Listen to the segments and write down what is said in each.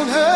down her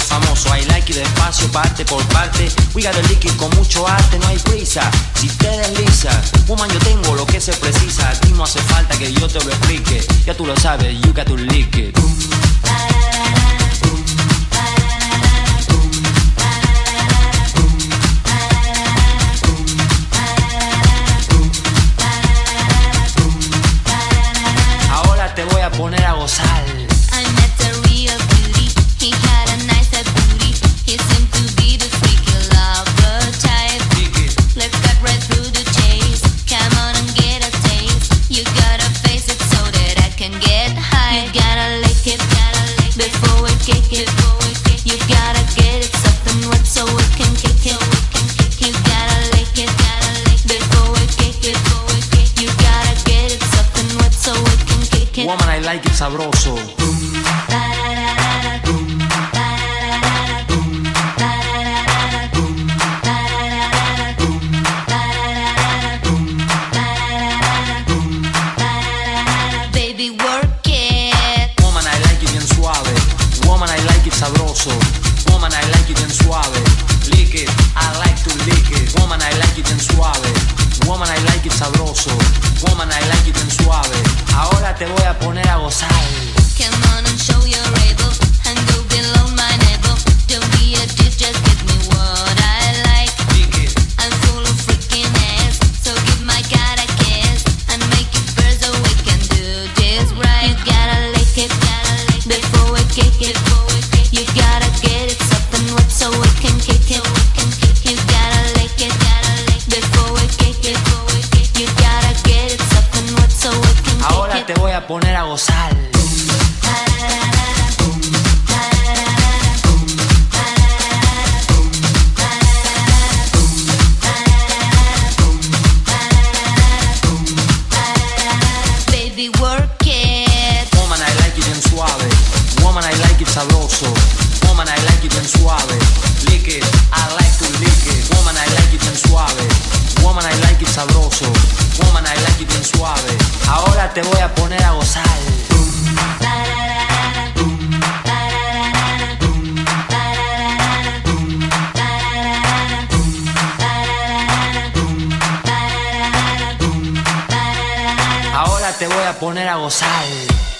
famoso. Hay like y despacio, parte por parte. We got el liquid con mucho arte, no hay prisa. Si te deslizas, woman, yo tengo lo que se precisa. A ti no hace falta que yo te lo explique. Ya tú lo sabes, you got to lick it. Woman, I like it sabroso. Boom. sabroso. Woman, I like you bien suave. Lick it, I like to lick it. Woman, I like you bien suave. Woman, I like it sabroso. Woman, I like you bien suave. Ahora te voy a poner a gozar. te voy a poner a gozar.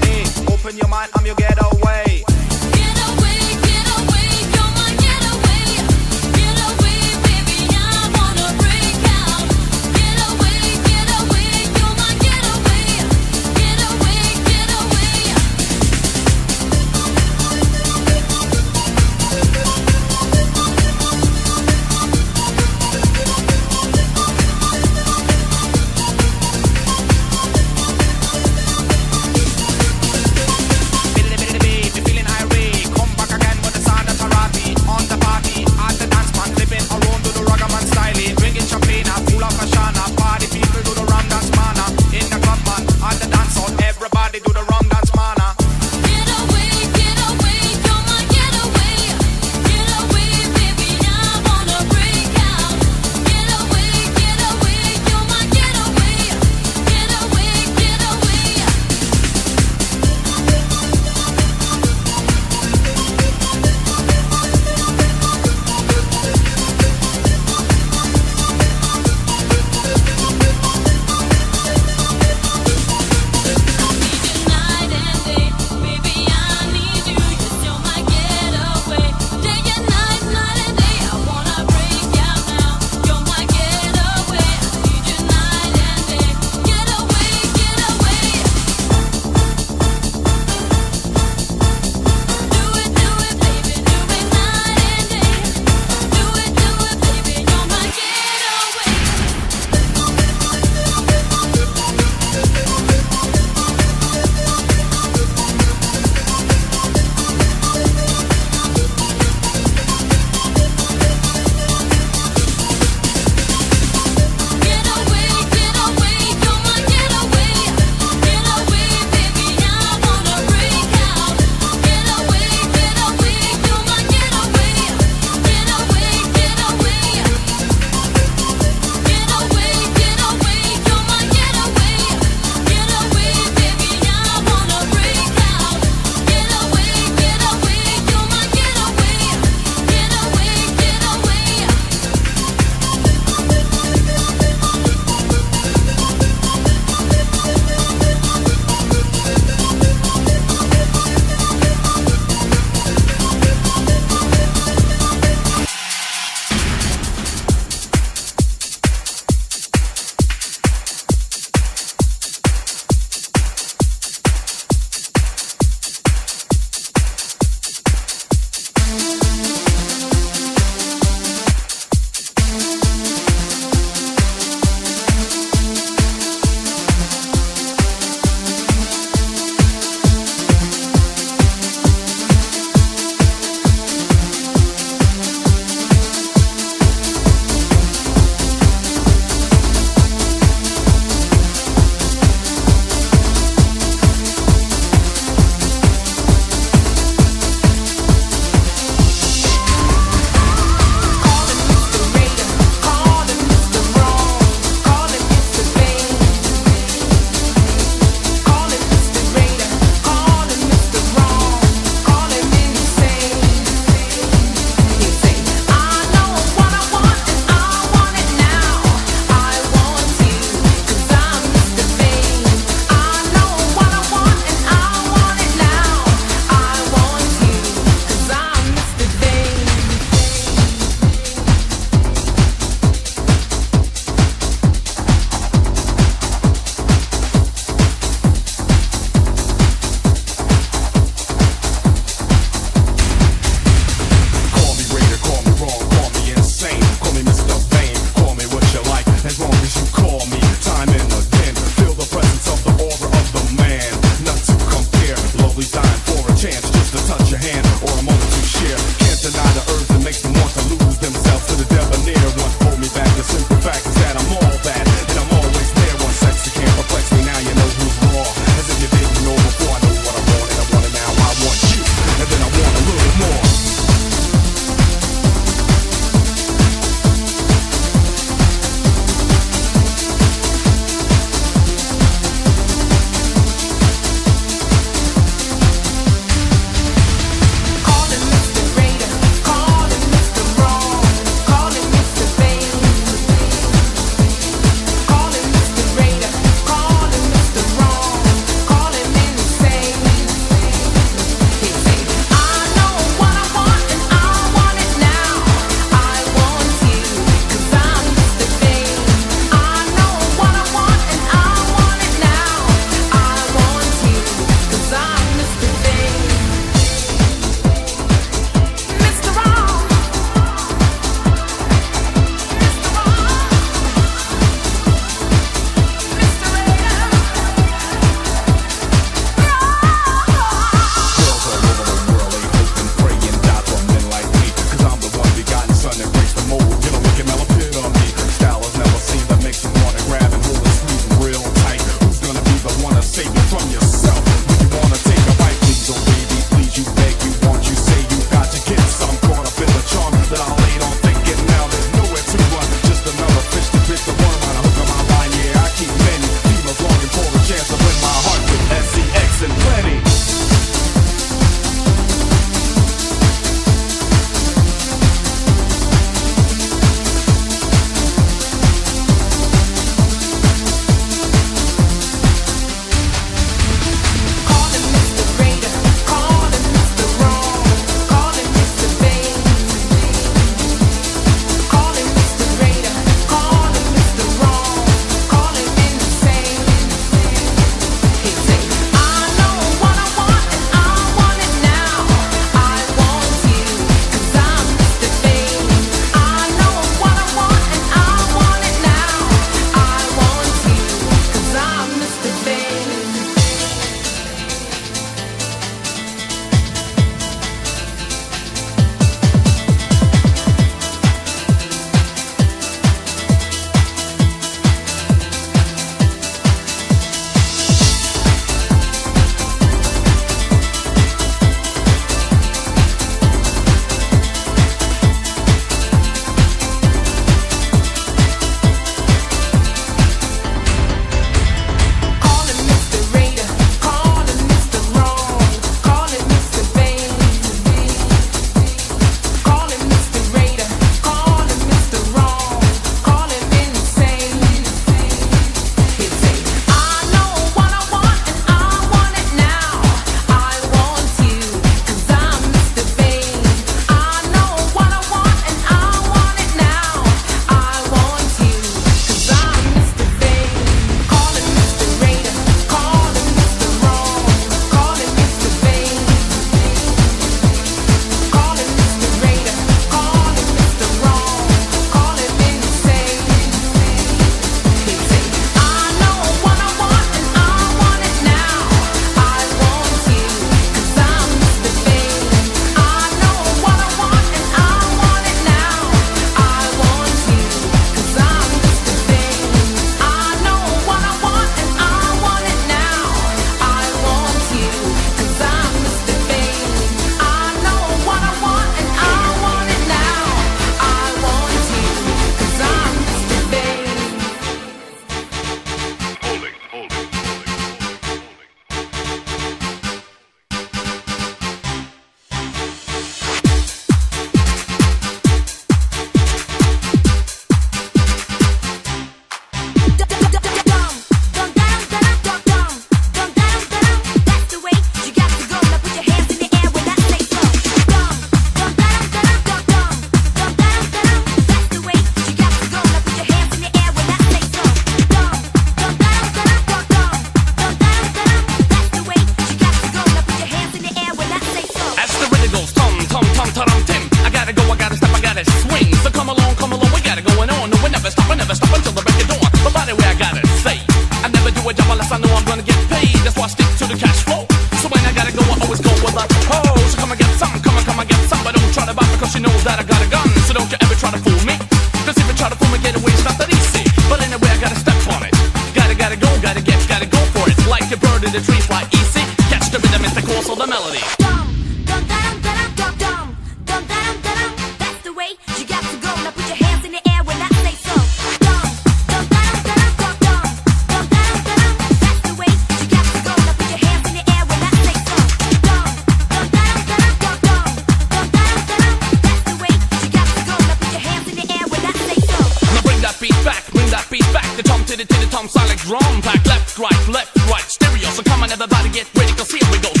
Everybody get ready, cause here we go